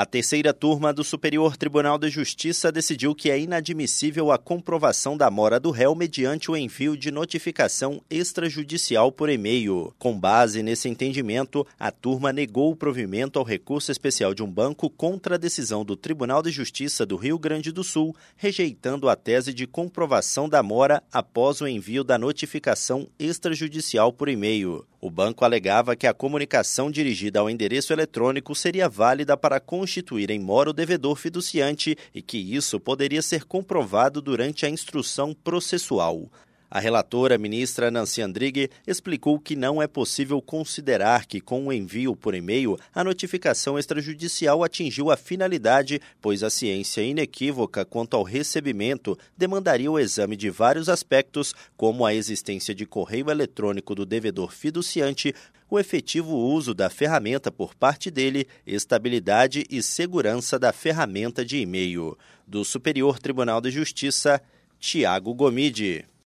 A terceira turma do Superior Tribunal de Justiça decidiu que é inadmissível a comprovação da mora do réu mediante o envio de notificação extrajudicial por e-mail. Com base nesse entendimento, a turma negou o provimento ao recurso especial de um banco contra a decisão do Tribunal de Justiça do Rio Grande do Sul, rejeitando a tese de comprovação da mora após o envio da notificação extrajudicial por e-mail. O banco alegava que a comunicação dirigida ao endereço eletrônico seria válida para constituir em mora o devedor fiduciante e que isso poderia ser comprovado durante a instrução processual. A relatora, ministra Nancy Andrighi, explicou que não é possível considerar que, com o envio por e-mail, a notificação extrajudicial atingiu a finalidade, pois a ciência inequívoca quanto ao recebimento demandaria o exame de vários aspectos, como a existência de correio eletrônico do devedor fiduciante, o efetivo uso da ferramenta por parte dele, estabilidade e segurança da ferramenta de e-mail. Do Superior Tribunal de Justiça, Tiago Gomide.